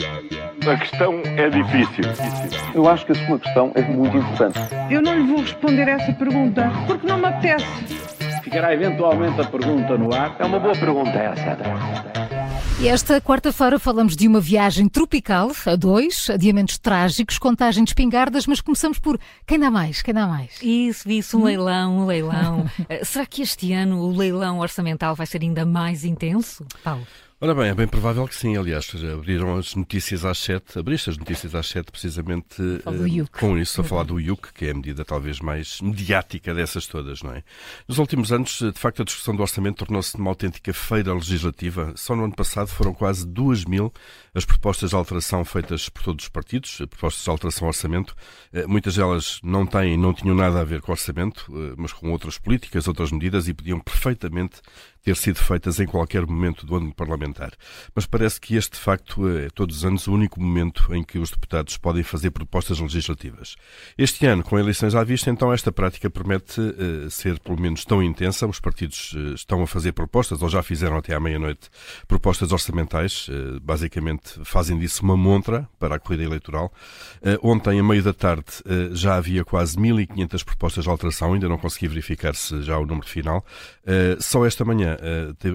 A questão é difícil. Eu acho que a sua questão é muito importante. Eu não lhe vou responder essa pergunta porque não me apetece. Ficará eventualmente a pergunta no ar. É uma boa pergunta essa. E esta quarta-feira falamos de uma viagem tropical a dois, adiamentos trágicos, contagem de espingardas, mas começamos por quem dá mais? Quem dá mais? Isso, isso, um leilão, um leilão. Eh, será que este ano o leilão orçamental vai ser ainda mais intenso? Paulo. Ora bem, é bem provável que sim. Aliás, abriram as notícias às sete, abriste as notícias às sete precisamente uh, com isso, a falar do IUC, que é a medida talvez mais mediática dessas todas, não é? Nos últimos anos, de facto, a discussão do orçamento tornou-se uma autêntica feira legislativa. Só no ano passado foram quase duas mil as propostas de alteração feitas por todos os partidos, propostas de alteração ao orçamento. Uh, muitas delas não têm, não tinham nada a ver com o orçamento, uh, mas com outras políticas, outras medidas e podiam perfeitamente ter sido feitas em qualquer momento do ano parlamentar. Mas parece que este, de facto, é todos os anos o único momento em que os deputados podem fazer propostas legislativas. Este ano, com eleições à vista, então esta prática promete uh, ser pelo menos tão intensa. Os partidos uh, estão a fazer propostas, ou já fizeram até à meia-noite, propostas orçamentais. Uh, basicamente fazem disso uma montra para a corrida eleitoral. ontem, a meio da tarde, já havia quase 1.500 propostas de alteração. Ainda não consegui verificar se já o número final. só esta manhã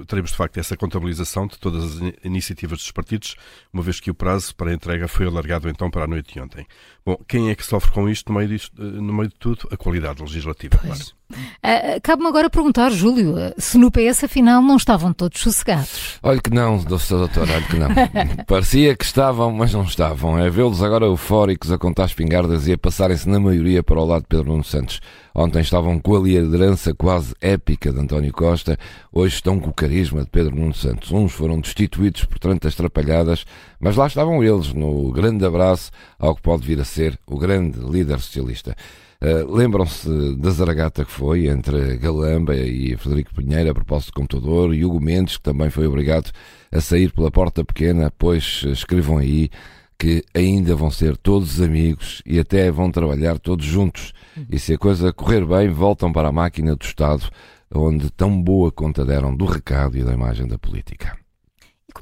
teremos de facto essa contabilização de todas as iniciativas dos partidos, uma vez que o prazo para a entrega foi alargado então para a noite de ontem. Bom, quem é que sofre com isto no meio, disto, eh, no meio de tudo? A qualidade legislativa, pois. claro. Uh, Cabe-me agora perguntar, Júlio, se no PS afinal não estavam todos sossegados. Olha que não, doutor, olha que não. Parecia que estavam, mas não estavam. É vê-los agora eufóricos a contar espingardas e a passarem-se na maioria para o lado de Pedro Nuno Santos. Ontem estavam com a liderança quase épica de António Costa, hoje estão com o carisma de Pedro Nuno Santos. Uns foram destituídos por tantas trapalhadas, mas lá estavam eles, no grande abraço ao que pode vir a ser o grande líder socialista. Uh, Lembram-se da zaragata que foi entre Galamba e Frederico Pinheiro a propósito do computador e Hugo Mendes, que também foi obrigado a sair pela porta pequena, pois escrevam aí que ainda vão ser todos amigos e até vão trabalhar todos juntos. E se a coisa correr bem, voltam para a máquina do Estado, onde tão boa conta deram do recado e da imagem da política.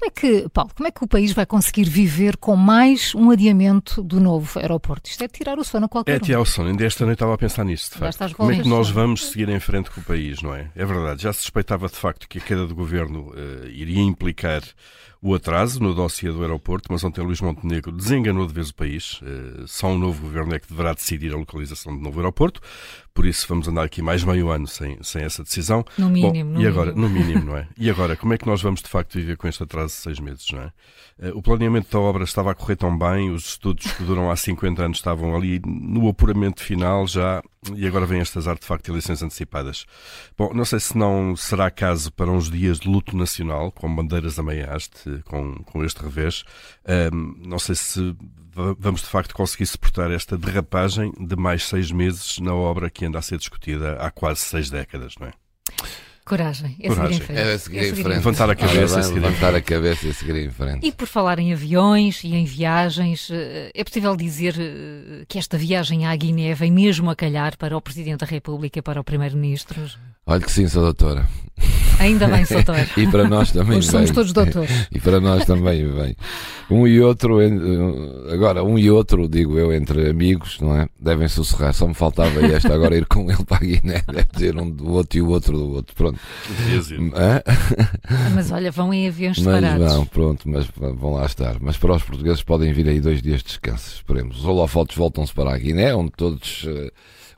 Como é que, Paulo, como é que o país vai conseguir viver com mais um adiamento do novo aeroporto? Isto é tirar o sono a qualquer É tirar o sono. Ainda esta noite estava a pensar nisso, de facto. Como é que nós vamos seguir em frente com o país, não é? É verdade. Já se suspeitava, de facto, que a queda do governo uh, iria implicar o atraso no dossiê do aeroporto, mas ontem Luís Montenegro desenganou de vez o país. Uh, só um novo governo é que deverá decidir a localização do novo aeroporto. Por isso vamos andar aqui mais meio ano sem, sem essa decisão. No mínimo. Bom, no e agora, mínimo. no mínimo, não é? E agora, como é que nós vamos de facto viver com este atraso de seis meses, não é? Uh, o planeamento da obra estava a correr tão bem, os estudos que duram há 50 anos estavam ali no apuramento final já, e agora vêm estas artefactos de eleições antecipadas. Bom, não sei se não será caso para uns dias de luto nacional, com bandeiras a meia haste, com, com este revés. Um, não sei se vamos de facto conseguir suportar esta derrapagem de mais seis meses na obra que anda a ser discutida há quase seis décadas, não é? Coragem. É Coragem. seguir em frente. É seguir em frente. Levantar a cabeça e bem, em levantar a frente. cabeça e seguir em frente. E por falar em aviões e em viagens, eh, é possível dizer eh, que esta viagem à Guiné vem mesmo a calhar para o Presidente da República e para o Primeiro-Ministro? Olha que sim, sou doutora. Ainda bem, Soutor. E para nós também Hoje somos todos doutores. E para nós também vem. Um e outro, agora, um e outro, digo eu, entre amigos, não é? Devem sussurrar. Só me faltava este agora ir com ele para a Guiné. Deve dizer um do outro e o outro do outro. Pronto. Hã? Mas olha, vão em aviões Mas separados. não, pronto, mas vão lá estar. Mas para os portugueses podem vir aí dois dias de descanso. Esperemos. Os holofotes voltam-se para a Guiné, onde todos eh,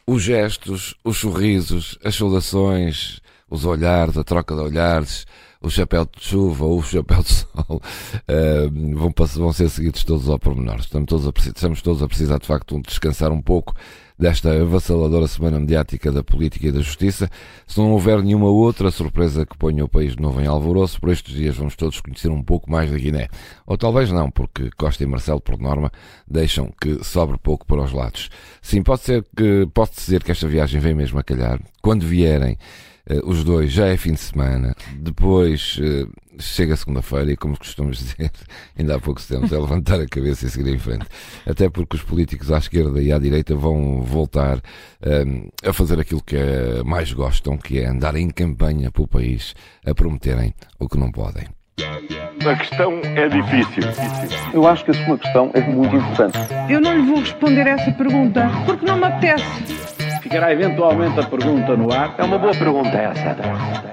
os gestos, os sorrisos, as saudações, os olhares, a troca de olhares, o chapéu de chuva ou o chapéu de sol eh, vão, vão ser seguidos todos ao pormenor. Estamos todos, a, estamos todos a precisar de facto de descansar um pouco desta avassaladora semana mediática da política e da justiça. Se não houver nenhuma outra surpresa que ponha o país de novo em alvoroço, por estes dias vamos todos conhecer um pouco mais da Guiné. Ou talvez não, porque Costa e Marcelo, por norma, deixam que sobre pouco para os lados. Sim, pode ser que, pode dizer que esta viagem vem mesmo a calhar. Quando vierem, eh, os dois já é fim de semana, depois eh, chega segunda-feira e, como costumamos dizer, ainda há pouco tempo, é levantar a cabeça e seguir em frente. Até porque os políticos à esquerda e à direita vão voltar eh, a fazer aquilo que eh, mais gostam, que é andar em campanha pelo país a prometerem o que não podem. A questão é difícil. Eu acho que a sua questão é muito importante. Eu não lhe vou responder essa pergunta porque não me apetece. Ficará eventualmente a pergunta no ar. É uma boa pergunta essa.